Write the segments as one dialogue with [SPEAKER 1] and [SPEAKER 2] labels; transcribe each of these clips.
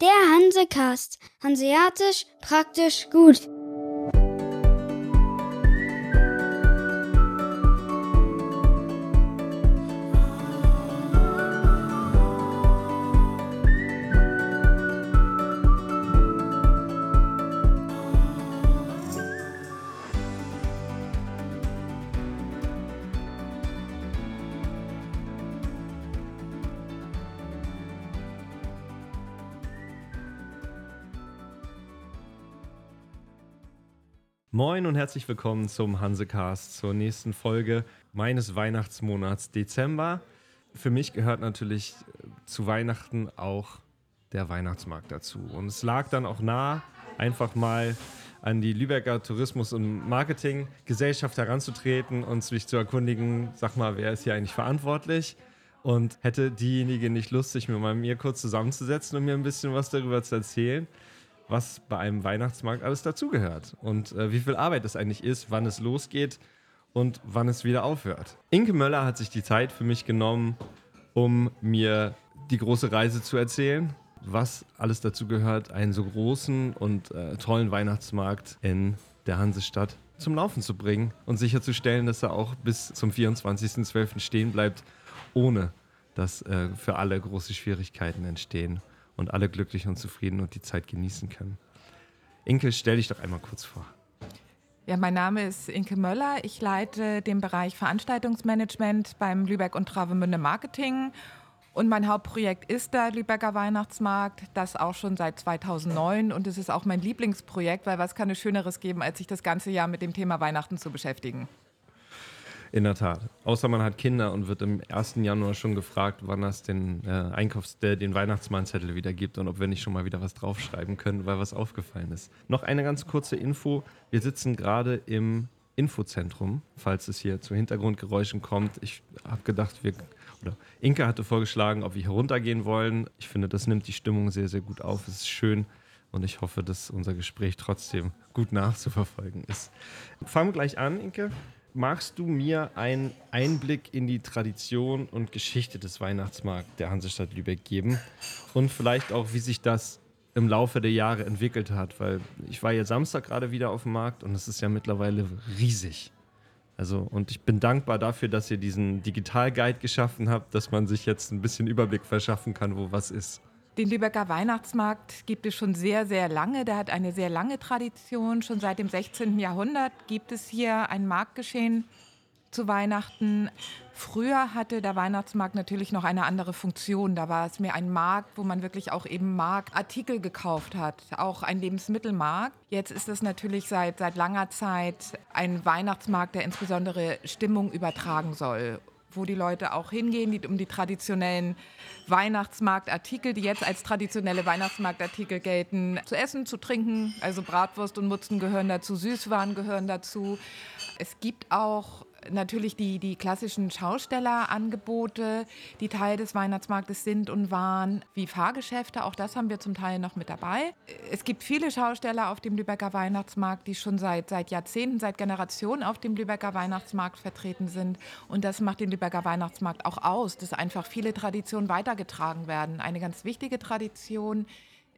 [SPEAKER 1] Der Hansecast. Hanseatisch praktisch gut.
[SPEAKER 2] Moin und herzlich willkommen zum Hansecast, zur nächsten Folge meines Weihnachtsmonats Dezember. Für mich gehört natürlich äh, zu Weihnachten auch der Weihnachtsmarkt dazu. Und es lag dann auch nah, einfach mal an die Lübecker Tourismus- und Marketinggesellschaft heranzutreten und sich zu erkundigen, sag mal, wer ist hier eigentlich verantwortlich? Und hätte diejenige nicht Lust, sich mit mir kurz zusammenzusetzen und mir ein bisschen was darüber zu erzählen, was bei einem Weihnachtsmarkt alles dazugehört und äh, wie viel Arbeit es eigentlich ist, wann es losgeht und wann es wieder aufhört. Inke Möller hat sich die Zeit für mich genommen, um mir die große Reise zu erzählen, was alles dazu gehört, einen so großen und äh, tollen Weihnachtsmarkt in der Hansestadt zum Laufen zu bringen und sicherzustellen, dass er auch bis zum 24.12. stehen bleibt, ohne dass äh, für alle große Schwierigkeiten entstehen und alle glücklich und zufrieden und die Zeit genießen können. Inke, stell dich doch einmal kurz vor.
[SPEAKER 3] Ja, mein Name ist Inke Möller. Ich leite den Bereich Veranstaltungsmanagement beim Lübeck und Travemünde Marketing. Und mein Hauptprojekt ist der Lübecker Weihnachtsmarkt, das auch schon seit 2009. Und es ist auch mein Lieblingsprojekt, weil was kann es Schöneres geben, als sich das ganze Jahr mit dem Thema Weihnachten zu beschäftigen?
[SPEAKER 2] In der Tat. Außer man hat Kinder und wird im 1. Januar schon gefragt, wann es den äh, Einkaufs-, der, den Weihnachtsmannzettel wieder gibt und ob wir nicht schon mal wieder was draufschreiben können, weil was aufgefallen ist. Noch eine ganz kurze Info. Wir sitzen gerade im Infozentrum, falls es hier zu Hintergrundgeräuschen kommt. Ich habe gedacht, wir, oder Inka hatte vorgeschlagen, ob wir hier runtergehen wollen. Ich finde, das nimmt die Stimmung sehr, sehr gut auf. Es ist schön und ich hoffe, dass unser Gespräch trotzdem gut nachzuverfolgen ist. Fangen wir gleich an, Inke magst du mir einen Einblick in die Tradition und Geschichte des Weihnachtsmarkts der Hansestadt Lübeck geben und vielleicht auch, wie sich das im Laufe der Jahre entwickelt hat, weil ich war ja Samstag gerade wieder auf dem Markt und es ist ja mittlerweile riesig. Also, und ich bin dankbar dafür, dass ihr diesen Digital-Guide geschaffen habt, dass man sich jetzt ein bisschen Überblick verschaffen kann, wo was ist.
[SPEAKER 3] Den Lübecker Weihnachtsmarkt gibt es schon sehr, sehr lange. Der hat eine sehr lange Tradition. Schon seit dem 16. Jahrhundert gibt es hier ein Marktgeschehen zu Weihnachten. Früher hatte der Weihnachtsmarkt natürlich noch eine andere Funktion. Da war es mehr ein Markt, wo man wirklich auch eben Marktartikel gekauft hat, auch ein Lebensmittelmarkt. Jetzt ist es natürlich seit, seit langer Zeit ein Weihnachtsmarkt, der insbesondere Stimmung übertragen soll wo die Leute auch hingehen, die, um die traditionellen Weihnachtsmarktartikel, die jetzt als traditionelle Weihnachtsmarktartikel gelten, zu essen, zu trinken. Also Bratwurst und Mutzen gehören dazu, Süßwaren gehören dazu. Es gibt auch natürlich die, die klassischen Schaustellerangebote, die Teil des Weihnachtsmarktes sind und waren, wie Fahrgeschäfte. Auch das haben wir zum Teil noch mit dabei. Es gibt viele Schausteller auf dem Lübecker Weihnachtsmarkt, die schon seit, seit Jahrzehnten, seit Generationen auf dem Lübecker Weihnachtsmarkt vertreten sind. Und das macht den Lübecker Weihnachtsmarkt auch aus, dass einfach viele Traditionen weitergetragen werden. Eine ganz wichtige Tradition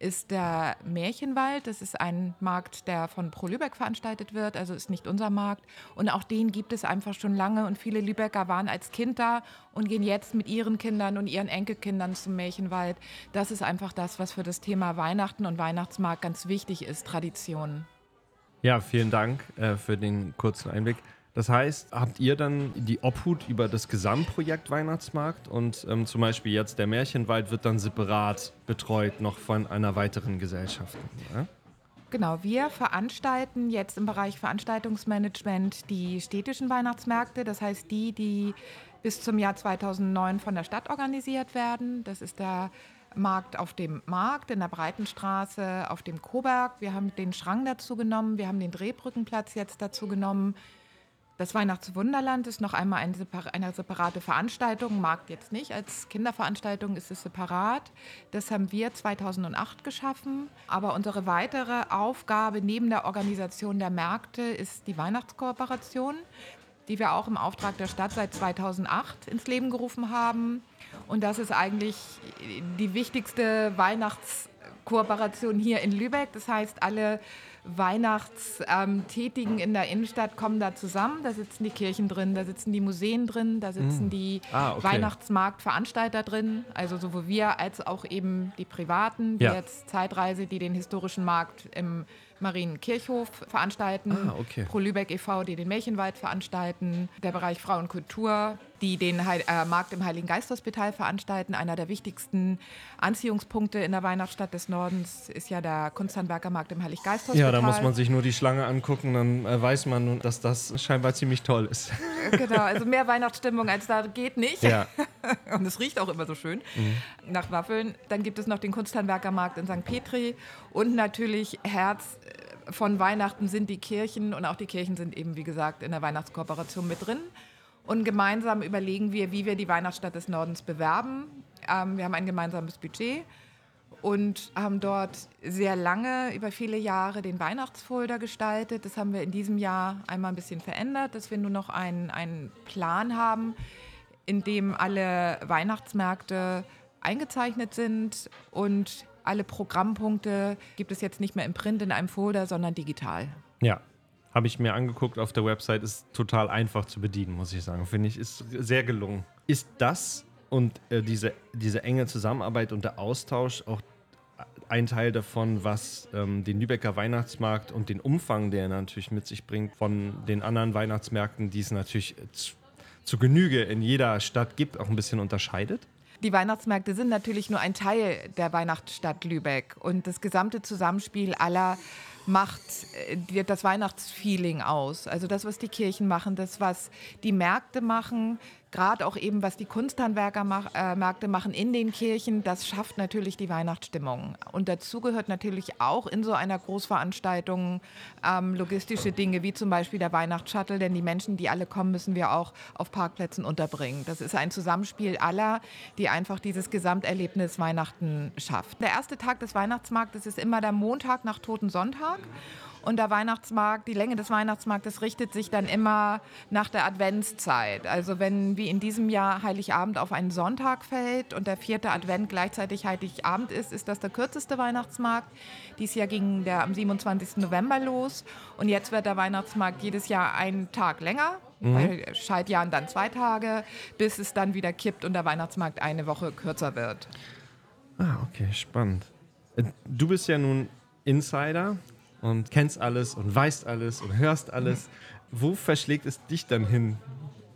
[SPEAKER 3] ist der Märchenwald. Das ist ein Markt, der von Pro Lübeck veranstaltet wird, also ist nicht unser Markt. Und auch den gibt es einfach schon lange und viele Lübecker waren als Kind da und gehen jetzt mit ihren Kindern und ihren Enkelkindern zum Märchenwald. Das ist einfach das, was für das Thema Weihnachten und Weihnachtsmarkt ganz wichtig ist, Tradition.
[SPEAKER 2] Ja, vielen Dank äh, für den kurzen Einblick. Das heißt, habt ihr dann die Obhut über das Gesamtprojekt Weihnachtsmarkt und ähm, zum Beispiel jetzt der Märchenwald wird dann separat betreut noch von einer weiteren Gesellschaft? Ja?
[SPEAKER 3] Genau, wir veranstalten jetzt im Bereich Veranstaltungsmanagement die städtischen Weihnachtsmärkte, das heißt die, die bis zum Jahr 2009 von der Stadt organisiert werden. Das ist der Markt auf dem Markt, in der Breitenstraße, auf dem Koberg. Wir haben den Schrang dazu genommen, wir haben den Drehbrückenplatz jetzt dazu genommen. Das Weihnachtswunderland ist noch einmal eine, eine separate Veranstaltung, Markt jetzt nicht, als Kinderveranstaltung ist es separat. Das haben wir 2008 geschaffen. Aber unsere weitere Aufgabe neben der Organisation der Märkte ist die Weihnachtskooperation, die wir auch im Auftrag der Stadt seit 2008 ins Leben gerufen haben. Und das ist eigentlich die wichtigste Weihnachts- Kooperation hier in Lübeck. Das heißt, alle Weihnachtstätigen in der Innenstadt kommen da zusammen. Da sitzen die Kirchen drin, da sitzen die Museen drin, da sitzen mm. die ah, okay. Weihnachtsmarktveranstalter drin, also sowohl wir als auch eben die Privaten, wie ja. jetzt Zeitreise, die den historischen Markt im Marienkirchhof veranstalten, ah, okay. Pro Lübeck e.V., die den Märchenwald veranstalten, der Bereich Frauenkultur, die den Heil äh, Markt im Heiligen Geisthospital veranstalten. Einer der wichtigsten Anziehungspunkte in der Weihnachtsstadt des Nordens ist ja der Kunsthandwerker Markt im Heilig Geisthospital.
[SPEAKER 2] Ja, da muss man sich nur die Schlange angucken, dann äh, weiß man, dass das scheinbar ziemlich toll ist.
[SPEAKER 3] Äh, genau, also mehr Weihnachtsstimmung als da geht nicht. Ja. Und es riecht auch immer so schön mhm. nach Waffeln. Dann gibt es noch den Kunsthandwerkermarkt in St. Petri und natürlich Herz von Weihnachten sind die Kirchen und auch die Kirchen sind eben, wie gesagt, in der Weihnachtskooperation mit drin. Und gemeinsam überlegen wir, wie wir die Weihnachtsstadt des Nordens bewerben. Ähm, wir haben ein gemeinsames Budget und haben dort sehr lange, über viele Jahre, den Weihnachtsfolder gestaltet. Das haben wir in diesem Jahr einmal ein bisschen verändert, dass wir nur noch einen, einen Plan haben, in dem alle Weihnachtsmärkte eingezeichnet sind und alle Programmpunkte gibt es jetzt nicht mehr im Print in einem Folder, sondern digital.
[SPEAKER 2] Ja, habe ich mir angeguckt auf der Website, ist total einfach zu bedienen, muss ich sagen. Finde ich, ist sehr gelungen. Ist das und äh, diese, diese enge Zusammenarbeit und der Austausch auch ein Teil davon, was ähm, den Lübecker Weihnachtsmarkt und den Umfang, der er natürlich mit sich bringt, von den anderen Weihnachtsmärkten, die es natürlich zu, zu Genüge in jeder Stadt gibt, auch ein bisschen unterscheidet?
[SPEAKER 3] Die Weihnachtsmärkte sind natürlich nur ein Teil der Weihnachtsstadt Lübeck und das gesamte Zusammenspiel aller macht äh, das Weihnachtsfeeling aus. Also das, was die Kirchen machen, das, was die Märkte machen, gerade auch eben, was die Kunsthandwerkermärkte äh, machen in den Kirchen, das schafft natürlich die Weihnachtsstimmung. Und dazu gehört natürlich auch in so einer Großveranstaltung ähm, logistische Dinge, wie zum Beispiel der Weihnachtsshuttle, denn die Menschen, die alle kommen, müssen wir auch auf Parkplätzen unterbringen. Das ist ein Zusammenspiel aller, die einfach dieses Gesamterlebnis Weihnachten schafft. Der erste Tag des Weihnachtsmarktes ist immer der Montag nach Toten Sonntag. Und der Weihnachtsmarkt, die Länge des Weihnachtsmarktes richtet sich dann immer nach der Adventszeit. Also wenn wie in diesem Jahr Heiligabend auf einen Sonntag fällt und der vierte Advent gleichzeitig Heiligabend ist, ist das der kürzeste Weihnachtsmarkt. Dieses Jahr ging der am 27. November los und jetzt wird der Weihnachtsmarkt jedes Jahr einen Tag länger. Mhm. Bei Scheidjahren dann zwei Tage, bis es dann wieder kippt und der Weihnachtsmarkt eine Woche kürzer wird.
[SPEAKER 2] Ah, okay, spannend. Äh, du bist ja nun Insider und kennst alles und weißt alles und hörst alles. Wo verschlägt es dich dann hin,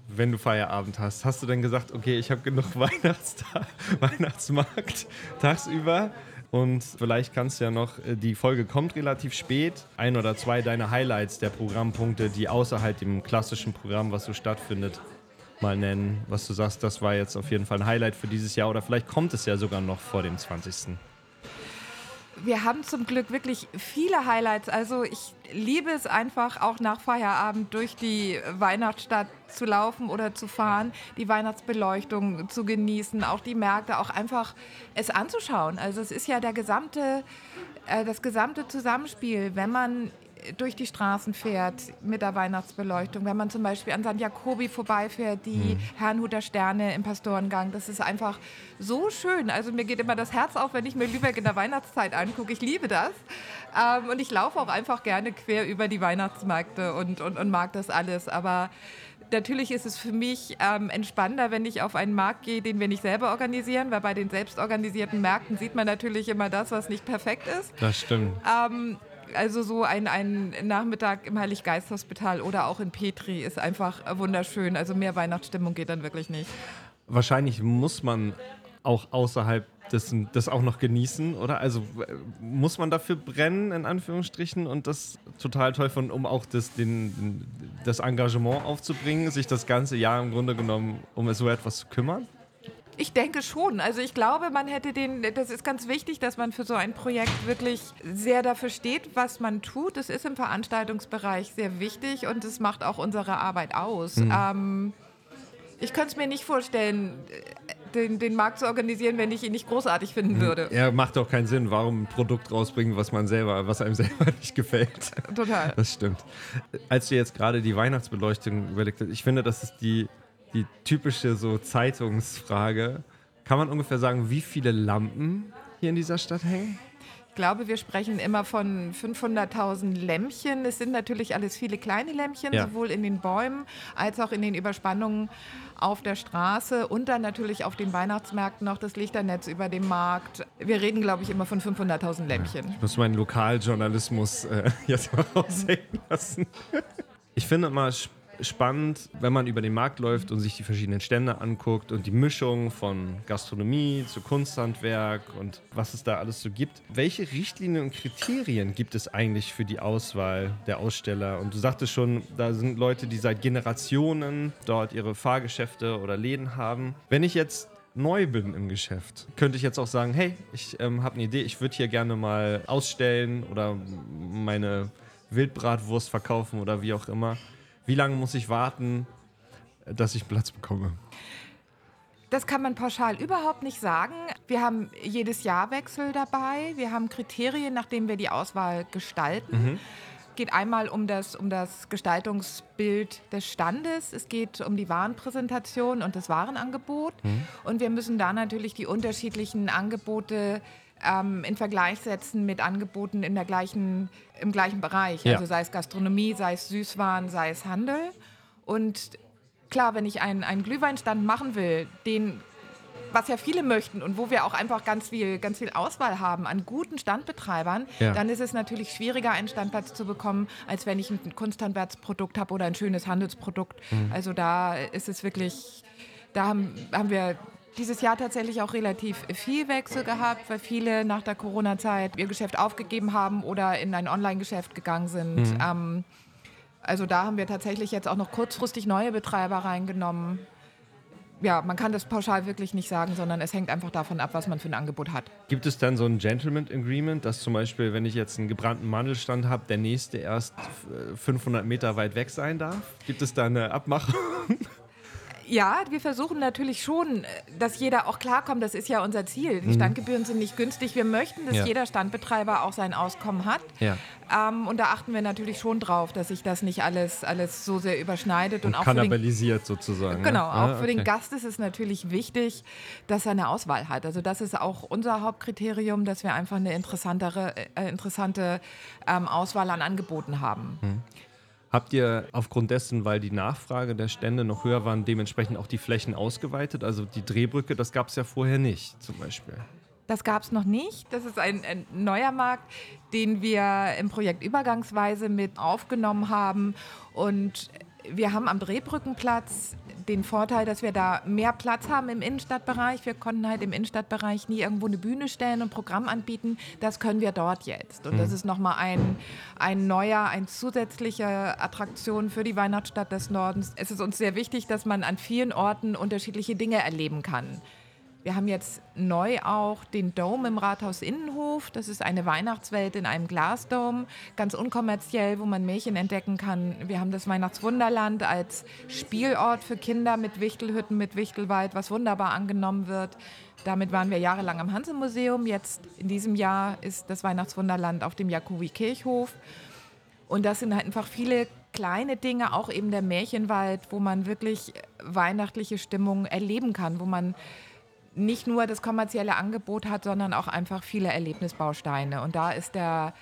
[SPEAKER 2] wenn du Feierabend hast? Hast du dann gesagt, okay, ich habe genug Weihnachtstag, Weihnachtsmarkt tagsüber? Und vielleicht kannst du ja noch, äh, die Folge kommt relativ spät, ein oder zwei deiner Highlights der Programmpunkte, die außerhalb dem klassischen Programm, was so stattfindet, mal nennen. Was du sagst, das war jetzt auf jeden Fall ein Highlight für dieses Jahr oder vielleicht kommt es ja sogar noch vor dem 20
[SPEAKER 3] wir haben zum Glück wirklich viele Highlights. Also ich liebe es einfach auch nach Feierabend durch die Weihnachtsstadt zu laufen oder zu fahren, die Weihnachtsbeleuchtung zu genießen, auch die Märkte, auch einfach es anzuschauen. Also es ist ja der gesamte, äh, das gesamte Zusammenspiel, wenn man durch die Straßen fährt mit der Weihnachtsbeleuchtung, wenn man zum Beispiel an St. Jakobi vorbeifährt, die mhm. Herrnhuter Sterne im Pastorengang, das ist einfach so schön. Also mir geht immer das Herz auf, wenn ich mir Lübeck in der Weihnachtszeit angucke. Ich liebe das. Ähm, und ich laufe auch einfach gerne quer über die Weihnachtsmärkte und, und, und mag das alles. Aber natürlich ist es für mich ähm, entspannender, wenn ich auf einen Markt gehe, den wir nicht selber organisieren, weil bei den selbstorganisierten Märkten sieht man natürlich immer das, was nicht perfekt ist.
[SPEAKER 2] Das stimmt.
[SPEAKER 3] Ähm, also so ein, ein Nachmittag im Heiliggeisthospital oder auch in Petri ist einfach wunderschön. Also mehr Weihnachtsstimmung geht dann wirklich nicht.
[SPEAKER 2] Wahrscheinlich muss man auch außerhalb dessen das auch noch genießen, oder? Also muss man dafür brennen, in Anführungsstrichen, und das total toll finden, um auch das, den, das Engagement aufzubringen, sich das ganze Jahr im Grunde genommen um so etwas zu kümmern?
[SPEAKER 3] Ich denke schon. Also ich glaube, man hätte den, das ist ganz wichtig, dass man für so ein Projekt wirklich sehr dafür steht, was man tut. Das ist im Veranstaltungsbereich sehr wichtig und es macht auch unsere Arbeit aus. Mhm. Ähm, ich könnte es mir nicht vorstellen, den, den, Markt zu organisieren, wenn ich ihn nicht großartig finden mhm. würde.
[SPEAKER 2] Ja, macht auch keinen Sinn. Warum ein Produkt rausbringen, was man selber, was einem selber nicht gefällt?
[SPEAKER 3] Total.
[SPEAKER 2] Das stimmt. Als du jetzt gerade die Weihnachtsbeleuchtung überlegt hast, ich finde, das ist die die typische so Zeitungsfrage. Kann man ungefähr sagen, wie viele Lampen hier in dieser Stadt hängen?
[SPEAKER 3] glaube, wir sprechen immer von 500.000 Lämpchen. Es sind natürlich alles viele kleine Lämpchen,
[SPEAKER 2] Ja.
[SPEAKER 3] sowohl in den Bäumen als auch in den Überspannungen auf der Straße und dann natürlich auf den Weihnachtsmärkten noch das Lichternetz über dem Markt. Wir reden, glaube ich, immer von 500.000 Lämpchen.
[SPEAKER 2] Ich muss meinen Lokaljournalismus äh, jetzt mal raushängen lassen. Ich finde immer spannend, wenn man über den Markt läuft und sich die verschiedenen Stände anguckt und die Mischung von Gastronomie zu Kunsthandwerk und was es da alles so gibt. Welche Richtlinien und Kriterien gibt es eigentlich für die Auswahl der Aussteller? Und du sagtest schon, da sind Leute, die seit Generationen dort ihre Fahrgeschäfte oder Läden haben. Wenn ich jetzt neu bin im Geschäft, könnte ich jetzt auch sagen, hey, ich ähm, habe eine Idee, ich würde hier gerne mal ausstellen oder meine Wildbratwurst verkaufen oder wie auch immer. Wie lange muss ich warten, dass ich Platz bekomme?
[SPEAKER 3] Das kann man pauschal überhaupt nicht sagen. Wir haben jedes Jahr Wechsel dabei. Wir haben Kriterien, nach denen wir die Auswahl gestalten. geht einmal um das, um das Gestaltungsbild des Standes, es geht um die Warenpräsentation und das Warenangebot. Und wir müssen da natürlich die unterschiedlichen Angebote ähm, in Vergleich setzen mit Angeboten in der gleichen, im gleichen Bereich.
[SPEAKER 2] Ja.
[SPEAKER 3] Also sei es Gastronomie, sei es Süßwaren, sei es Handel. Und klar, wenn ich einen, einen Glühweinstand machen will, den was ja viele möchten und wo wir auch einfach ganz viel, ganz viel Auswahl haben an guten Standbetreibern,
[SPEAKER 2] Ja.
[SPEAKER 3] dann ist es natürlich schwieriger, einen Standplatz zu bekommen, als wenn ich ein Kunsthandwerksprodukt habe oder ein schönes Handelsprodukt. Also da ist es wirklich, da haben, haben wir dieses Jahr tatsächlich auch relativ viel Wechsel gehabt, weil viele nach der Corona-Zeit ihr Geschäft aufgegeben haben oder in ein Online-Geschäft gegangen sind. Ähm, also da haben wir tatsächlich jetzt auch noch kurzfristig neue Betreiber reingenommen. Ja, man kann das pauschal wirklich nicht sagen, sondern es hängt einfach davon ab, was man für ein Angebot hat.
[SPEAKER 2] Gibt es dann so ein Gentleman Agreement, dass zum Beispiel, wenn ich jetzt einen gebrannten Mandelstand habe, der nächste erst äh, 500 Meter weit weg sein darf? Gibt es da eine Abmachung?
[SPEAKER 3] Ja, wir versuchen natürlich schon, äh, dass jeder auch klarkommt. Das ist ja unser Ziel. Die Standgebühren sind nicht günstig. Wir möchten, dass
[SPEAKER 2] Ja.
[SPEAKER 3] jeder Standbetreiber auch sein Auskommen hat.
[SPEAKER 2] Ja.
[SPEAKER 3] Ähm, und da achten wir natürlich schon drauf, dass sich das nicht alles, alles so sehr überschneidet. Und,
[SPEAKER 2] Und
[SPEAKER 3] auch für den,
[SPEAKER 2] kannibalisiert sozusagen. ne?
[SPEAKER 3] genau, auch
[SPEAKER 2] Ah,
[SPEAKER 3] für den
[SPEAKER 2] okay.
[SPEAKER 3] Gast ist es natürlich wichtig, dass er eine Auswahl hat. Also das ist auch unser Hauptkriterium, dass wir einfach eine interessantere, äh, interessante ähm, Auswahl an Angeboten haben.
[SPEAKER 2] Habt ihr aufgrund dessen, weil die Nachfrage der Stände noch höher waren, dementsprechend auch die Flächen ausgeweitet? Also die Drehbrücke, das gab es ja vorher nicht zum Beispiel.
[SPEAKER 3] Das gab es noch nicht. Das ist ein, ein neuer Markt, den wir im Projekt übergangsweise mit aufgenommen haben. Und wir haben am Drehbrückenplatz den Vorteil, dass wir da mehr Platz haben im Innenstadtbereich. Wir konnten halt im Innenstadtbereich nie irgendwo eine Bühne stellen und Programm anbieten. Das können wir dort jetzt. Und das ist nochmal ein, ein neuer, ein zusätzliche Attraktion für die Weihnachtsstadt des Nordens. Es ist uns sehr wichtig, dass man an vielen Orten unterschiedliche Dinge erleben kann. Wir haben jetzt neu auch den Dome im Rathaus Innenhof. Das ist eine Weihnachtswelt in einem Glasdome, ganz unkommerziell, wo man Märchen entdecken kann. Wir haben das Weihnachtswunderland als Spielort für Kinder mit Wichtelhütten, mit Wichtelwald, was wunderbar angenommen wird. Damit waren wir jahrelang am Hanse-Museum. Jetzt in diesem Jahr ist das Weihnachtswunderland auf dem Jakobi-Kirchhof. Und das sind halt einfach viele kleine Dinge, auch eben der Märchenwald, wo man wirklich weihnachtliche Stimmung erleben kann, wo man nicht nur das kommerzielle Angebot hat, sondern auch einfach viele Erlebnisbausteine. Und da ist der,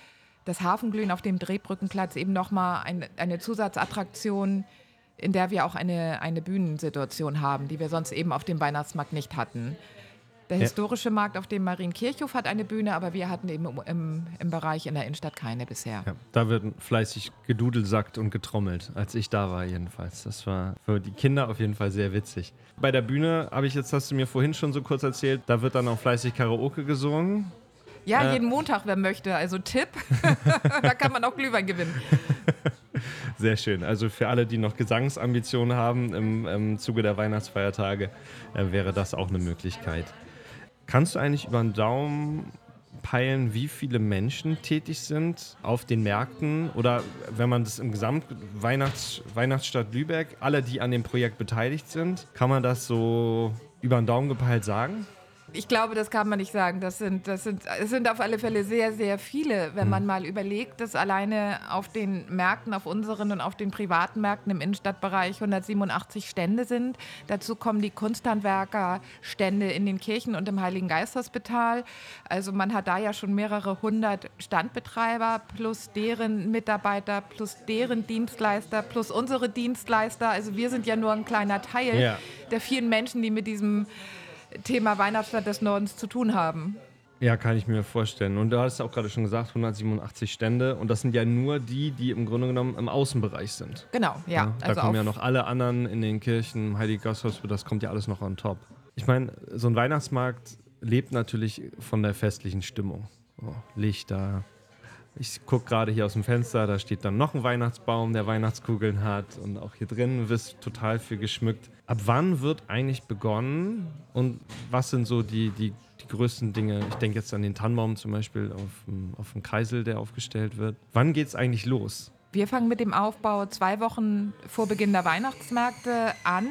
[SPEAKER 3] das Hafenglühen auf dem Drehbrückenplatz eben nochmal ein, eine Zusatzattraktion, in der wir auch eine, eine Bühnensituation haben, die wir sonst eben auf dem Weihnachtsmarkt nicht hatten. Der
[SPEAKER 2] Ja.
[SPEAKER 3] historische Markt auf dem Marienkirchhof hat eine Bühne, aber wir hatten eben im, im, Bereich in der Innenstadt keine bisher.
[SPEAKER 2] Ja, da wird fleißig gedudelsackt und getrommelt, als ich da war jedenfalls. Das war für die Kinder auf jeden Fall sehr witzig. Bei der Bühne habe ich jetzt, hast du mir vorhin schon so kurz erzählt, da wird dann auch fleißig Karaoke gesungen.
[SPEAKER 3] Ja,
[SPEAKER 2] Äh.
[SPEAKER 3] jeden Montag, wer möchte. Also Tipp, da kann man auch Glühwein gewinnen.
[SPEAKER 2] Sehr schön. Also für alle, die noch Gesangsambitionen haben im, im Zuge der Weihnachtsfeiertage, äh, wäre das auch eine Möglichkeit. Kannst du eigentlich über den Daumen peilen, wie viele Menschen tätig sind auf den Märkten oder wenn man das im Gesamt Weihnachts, Weihnachtsstadt Lübeck, alle, die an dem Projekt beteiligt sind, kann man das so über den Daumen gepeilt sagen?
[SPEAKER 3] Ich glaube, das kann man nicht sagen. Das sind, das sind, es sind auf alle Fälle sehr, sehr viele, wenn man mal überlegt, dass alleine auf den Märkten, auf unseren und auf den privaten Märkten im Innenstadtbereich 187 Stände sind. Dazu kommen die Kunsthandwerkerstände in den Kirchen und im Heiligen Geisthospital. Also man hat da ja schon mehrere hundert Standbetreiber plus deren Mitarbeiter plus deren Dienstleister plus unsere Dienstleister. Also wir sind ja nur ein kleiner Teil
[SPEAKER 2] Ja.
[SPEAKER 3] der vielen Menschen, die mit diesem Thema Weihnachtsstadt des Nordens zu tun haben.
[SPEAKER 2] Ja, kann ich mir vorstellen. Und du hast auch gerade schon gesagt, 187 Stände. Und das sind ja nur die, die im Grunde genommen im Außenbereich sind.
[SPEAKER 3] Genau, ja.
[SPEAKER 2] da
[SPEAKER 3] also
[SPEAKER 2] kommen ja noch alle anderen in den Kirchen, Heilige Gasthospital, das kommt ja alles noch on top. Ich meine, so ein Weihnachtsmarkt lebt natürlich von der festlichen Stimmung. Oh, Lichter. Ich gucke gerade hier aus dem Fenster, da steht dann noch ein Weihnachtsbaum, der Weihnachtskugeln hat. Und auch hier drin wird total viel geschmückt. Ab wann wird eigentlich begonnen und was sind so die, die, die größten Dinge? Ich denke jetzt an den Tannenbaum zum Beispiel auf dem, auf dem Kreisel, der aufgestellt wird. Wann geht es eigentlich los?
[SPEAKER 3] Wir fangen mit dem Aufbau zwei Wochen vor Beginn der Weihnachtsmärkte an.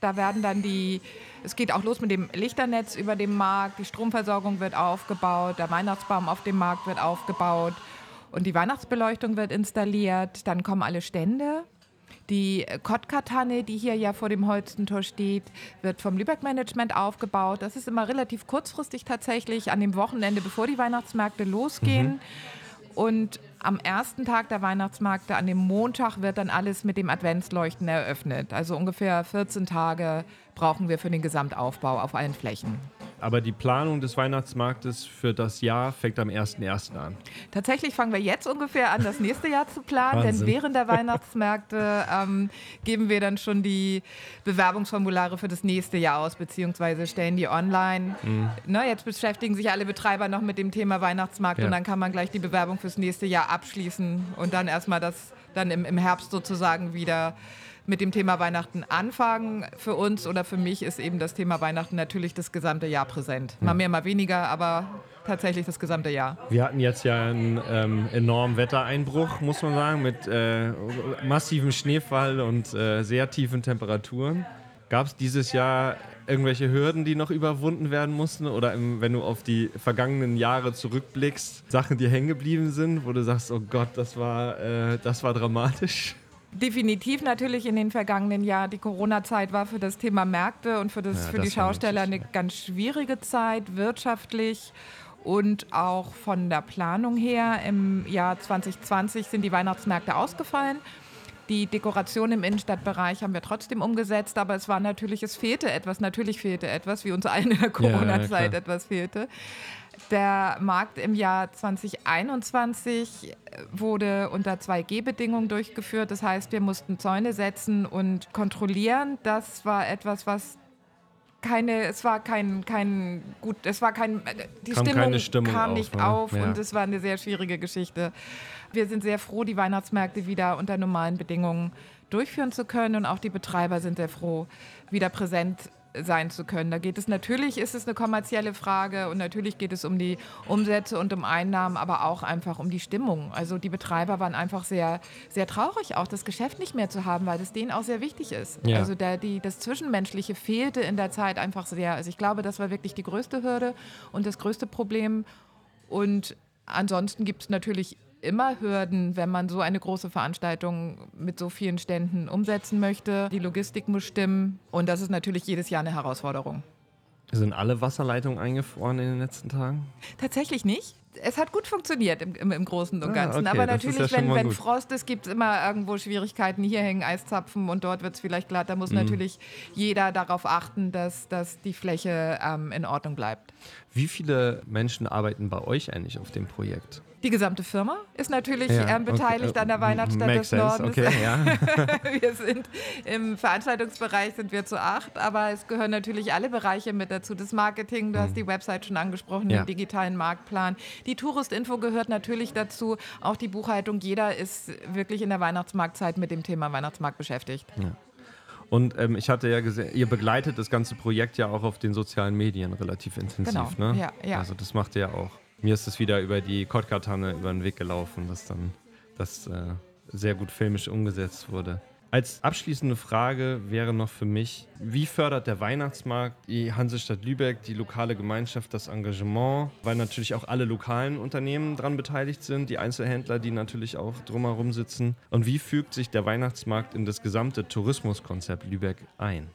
[SPEAKER 3] Da werden dann die, es geht auch los mit dem Lichternetz über dem Markt, die Stromversorgung wird aufgebaut, der Weihnachtsbaum auf dem Markt wird aufgebaut und die Weihnachtsbeleuchtung wird installiert. Dann kommen alle Stände. Die Kotka-Tanne, die hier ja vor dem Holstentor steht, wird vom Lübeck-Management aufgebaut. Das ist immer relativ kurzfristig tatsächlich, an dem Wochenende, bevor die Weihnachtsmärkte losgehen. Und am ersten Tag der Weihnachtsmärkte, an dem Montag, wird dann alles mit dem Adventsleuchten eröffnet. Also ungefähr 14 Tage brauchen wir für den Gesamtaufbau auf allen Flächen.
[SPEAKER 2] Aber die Planung des Weihnachtsmarktes für das Jahr fängt am 1.1. an.
[SPEAKER 3] Tatsächlich fangen wir jetzt ungefähr an, das nächste Jahr zu planen, denn während der Weihnachtsmärkte ähm, geben wir dann schon die Bewerbungsformulare für das nächste Jahr aus, beziehungsweise stellen die online.
[SPEAKER 2] Mhm.
[SPEAKER 3] Ne, jetzt beschäftigen sich alle Betreiber noch mit dem Thema Weihnachtsmarkt
[SPEAKER 2] Ja.
[SPEAKER 3] und dann kann man gleich die Bewerbung fürs nächste Jahr abschließen und dann erstmal das dann im, im Herbst sozusagen wieder mit dem Thema Weihnachten anfangen. Für uns oder für mich ist eben das Thema Weihnachten natürlich das gesamte Jahr präsent. Mal mehr, mal weniger, aber tatsächlich das gesamte Jahr.
[SPEAKER 2] Wir hatten jetzt ja einen ähm, enormen Wettereinbruch, muss man sagen, mit äh, massivem Schneefall und äh, sehr tiefen Temperaturen. Gab es dieses Jahr irgendwelche Hürden, die noch überwunden werden mussten? Oder im, wenn du auf die vergangenen Jahre zurückblickst, Sachen, die hängen geblieben sind, wo du sagst, oh Gott, das war, äh, das war dramatisch?
[SPEAKER 3] Definitiv natürlich in den vergangenen Jahren. Die Corona-Zeit war für das Thema Märkte und für, das,
[SPEAKER 2] Ja,
[SPEAKER 3] für die
[SPEAKER 2] das war
[SPEAKER 3] Schausteller eine ganz schwierige Zeit, wirtschaftlich und auch von der Planung her. Im Jahr 2020 sind die Weihnachtsmärkte ausgefallen. Die Dekoration im Innenstadtbereich haben wir trotzdem umgesetzt, aber es war natürlich, es fehlte etwas, natürlich fehlte etwas, wie uns allen in der Corona-Zeit
[SPEAKER 2] klar.
[SPEAKER 3] etwas fehlte. Der Markt im Jahr 2021 wurde unter 2G-Bedingungen durchgeführt. Das heißt, wir mussten Zäune setzen und kontrollieren. Das war etwas, was keine, es war kein, kein gut, es war kein, die
[SPEAKER 2] Kam
[SPEAKER 3] Stimmung,
[SPEAKER 2] Stimmung
[SPEAKER 3] kam
[SPEAKER 2] auf,
[SPEAKER 3] nicht
[SPEAKER 2] ne?
[SPEAKER 3] auf
[SPEAKER 2] Ja.
[SPEAKER 3] und es war eine sehr schwierige Geschichte. Wir sind sehr froh, die Weihnachtsmärkte wieder unter normalen Bedingungen durchführen zu können und auch die Betreiber sind sehr froh, wieder präsent sein zu können. Da geht es natürlich, ist es eine kommerzielle Frage und natürlich geht es um die Umsätze und um Einnahmen, aber auch einfach um die Stimmung. Also die Betreiber waren einfach sehr, sehr traurig, auch das Geschäft nicht mehr zu haben, weil das denen auch sehr wichtig ist.
[SPEAKER 2] Ja.
[SPEAKER 3] Also der, die, das Zwischenmenschliche fehlte in der Zeit einfach sehr. Also ich glaube, das war wirklich die größte Hürde und das größte Problem. Und ansonsten gibt es natürlich immer Hürden, wenn man so eine große Veranstaltung mit so vielen Ständen umsetzen möchte. Die Logistik muss stimmen und das ist natürlich jedes Jahr eine Herausforderung.
[SPEAKER 2] Sind alle Wasserleitungen eingefroren in den letzten Tagen?
[SPEAKER 3] Tatsächlich nicht. Es hat gut funktioniert im, im, im Großen und
[SPEAKER 2] Ah,
[SPEAKER 3] Ganzen.
[SPEAKER 2] okay,
[SPEAKER 3] Aber natürlich,
[SPEAKER 2] ja
[SPEAKER 3] wenn, wenn. Frost ist, gibt es immer irgendwo Schwierigkeiten. Hier hängen Eiszapfen und dort wird es vielleicht glatt. Da muss
[SPEAKER 2] Mhm.
[SPEAKER 3] natürlich jeder darauf achten, dass, dass die Fläche ähm, in Ordnung bleibt.
[SPEAKER 2] Wie viele Menschen arbeiten bei euch eigentlich auf dem Projekt?
[SPEAKER 3] Die gesamte Firma ist natürlich
[SPEAKER 2] Ja,
[SPEAKER 3] ähm, beteiligt
[SPEAKER 2] okay,
[SPEAKER 3] an der
[SPEAKER 2] äh,
[SPEAKER 3] Weihnachtsstadt des
[SPEAKER 2] sense,
[SPEAKER 3] Nordens.
[SPEAKER 2] Okay, ja.
[SPEAKER 3] wir sind im Veranstaltungsbereich sind wir zu acht, aber es gehören natürlich alle Bereiche mit dazu. Das Marketing, du hast die Website schon angesprochen,
[SPEAKER 2] Mhm. Ja.
[SPEAKER 3] den digitalen Marktplan. Die Touristinfo gehört natürlich dazu. Auch die Buchhaltung. Jeder ist wirklich in der Weihnachtsmarktzeit mit dem Thema Weihnachtsmarkt beschäftigt.
[SPEAKER 2] Und ähm, ich hatte ja gesehen, ihr begleitet das ganze Projekt ja auch auf den sozialen Medien relativ intensiv,
[SPEAKER 3] Genau,
[SPEAKER 2] ne?
[SPEAKER 3] ja, ja.
[SPEAKER 2] Also das macht ihr ja auch. Mir ist es wieder über die Kotka-Tanne über den Weg gelaufen, dass dann das äh, sehr gut filmisch umgesetzt wurde. Als abschließende Frage wäre noch für mich, wie fördert der Weihnachtsmarkt die Hansestadt Lübeck, die lokale Gemeinschaft, das Engagement, weil natürlich auch alle lokalen Unternehmen daran beteiligt sind, die Einzelhändler, die natürlich auch drumherum sitzen. Und wie fügt sich der Weihnachtsmarkt in das gesamte Tourismuskonzept Lübeck ein?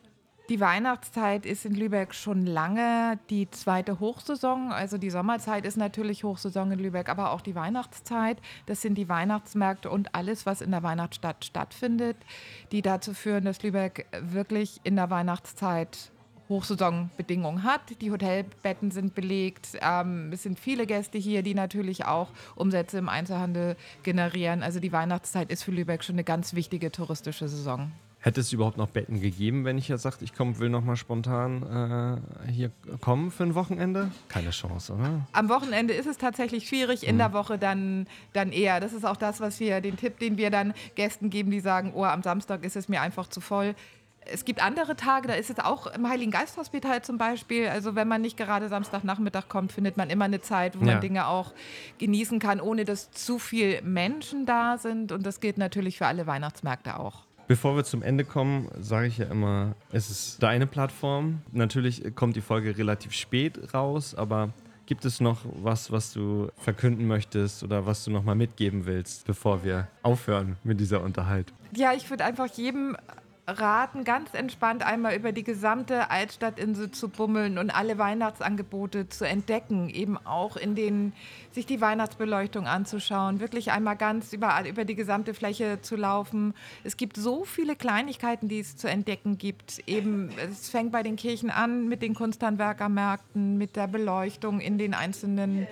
[SPEAKER 3] Die Weihnachtszeit ist in Lübeck schon lange die zweite Hochsaison. Also die Sommerzeit ist natürlich Hochsaison in Lübeck, aber auch die Weihnachtszeit. Das sind die Weihnachtsmärkte und alles, was in der Weihnachtsstadt stattfindet, die dazu führen, dass Lübeck wirklich in der Weihnachtszeit Hochsaisonbedingungen hat. Die Hotelbetten sind belegt. Ähm, es sind viele Gäste hier, die natürlich auch Umsätze im Einzelhandel generieren. Also die Weihnachtszeit ist für Lübeck schon eine ganz wichtige touristische Saison.
[SPEAKER 2] Hätte es überhaupt noch Betten gegeben, wenn ich jetzt sagte, ich komm, will noch mal spontan äh, hier kommen für ein Wochenende? Keine Chance, oder?
[SPEAKER 3] Am Wochenende ist es tatsächlich schwierig, in mhm. der Woche dann, dann eher. Das ist auch das, was wir, den Tipp, den wir dann Gästen geben, die sagen, oh, am Samstag ist es mir einfach zu voll. Es gibt andere Tage, da ist es auch im Heiligen Geist Hospital zum Beispiel. Also wenn man nicht gerade Samstagnachmittag kommt, findet man immer eine Zeit, wo ja. man Dinge auch genießen kann, ohne dass zu viele Menschen da sind. Und das gilt natürlich für alle Weihnachtsmärkte auch.
[SPEAKER 2] Bevor wir zum Ende kommen, sage ich ja immer, es ist deine Plattform. Natürlich kommt die Folge relativ spät raus, aber gibt es noch was, was du verkünden möchtest oder was du noch mal mitgeben willst, bevor wir aufhören mit dieser Unterhaltung?
[SPEAKER 3] Ja, ich würde einfach jedem raten, ganz entspannt einmal über die gesamte Altstadtinsel zu bummeln und alle Weihnachtsangebote zu entdecken, eben auch in den, sich die Weihnachtsbeleuchtung anzuschauen, wirklich einmal ganz überall über die gesamte Fläche zu laufen. Es gibt so viele Kleinigkeiten, die es zu entdecken gibt. Eben, es fängt bei den Kirchen an mit den Kunsthandwerkermärkten, mit der Beleuchtung in den einzelnen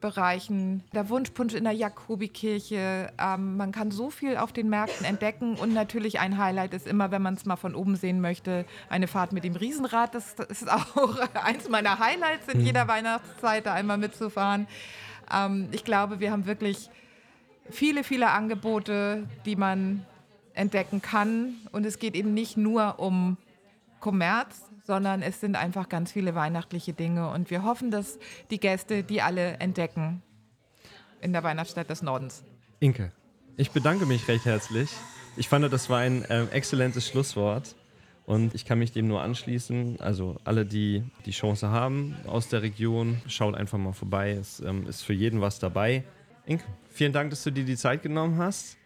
[SPEAKER 3] Bereichen, der Wunschpunsch in der Jakobikirche. Ähm, man kann so viel auf den Märkten entdecken und natürlich ein Highlight ist immer, wenn man es mal von oben sehen möchte, eine Fahrt mit dem Riesenrad. Das, ist auch eins meiner Highlights in mhm. jeder Weihnachtszeit, da einmal mitzufahren. Ähm, ich glaube, wir haben wirklich viele, viele Angebote, die man entdecken kann. Und es geht eben nicht nur um Kommerz, sondern es sind einfach ganz viele weihnachtliche Dinge. Und wir hoffen, dass die Gäste die alle entdecken in der Weihnachtsstadt des Nordens.
[SPEAKER 2] Inke, ich bedanke mich recht herzlich. Ich fand, das war ein äh, exzellentes Schlusswort. Und ich kann mich dem nur anschließen. Also alle, die die Chance haben aus der Region, schaut einfach mal vorbei. Es ähm, ist für jeden was dabei. Inke, vielen Dank, dass du dir die Zeit genommen hast.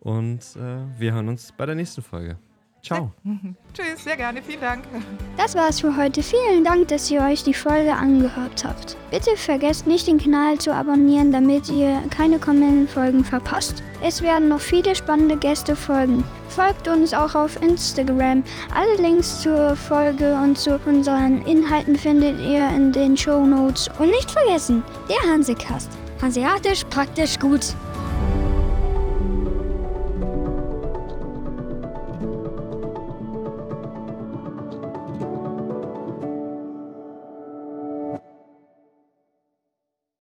[SPEAKER 2] Und äh, wir hören uns bei der nächsten Folge. Ciao.
[SPEAKER 3] Tschüss, sehr gerne, vielen Dank.
[SPEAKER 1] Das war's für heute. Vielen Dank, dass ihr euch die Folge angehört habt. Bitte vergesst nicht, den Kanal zu abonnieren, damit ihr keine kommenden Folgen verpasst. Es werden noch viele spannende Gäste folgen. Folgt uns auch auf Instagram. Alle Links zur Folge und zu unseren Inhalten findet ihr in den Show Notes. Und nicht vergessen, der Hansekast. Hanseatisch praktisch gut.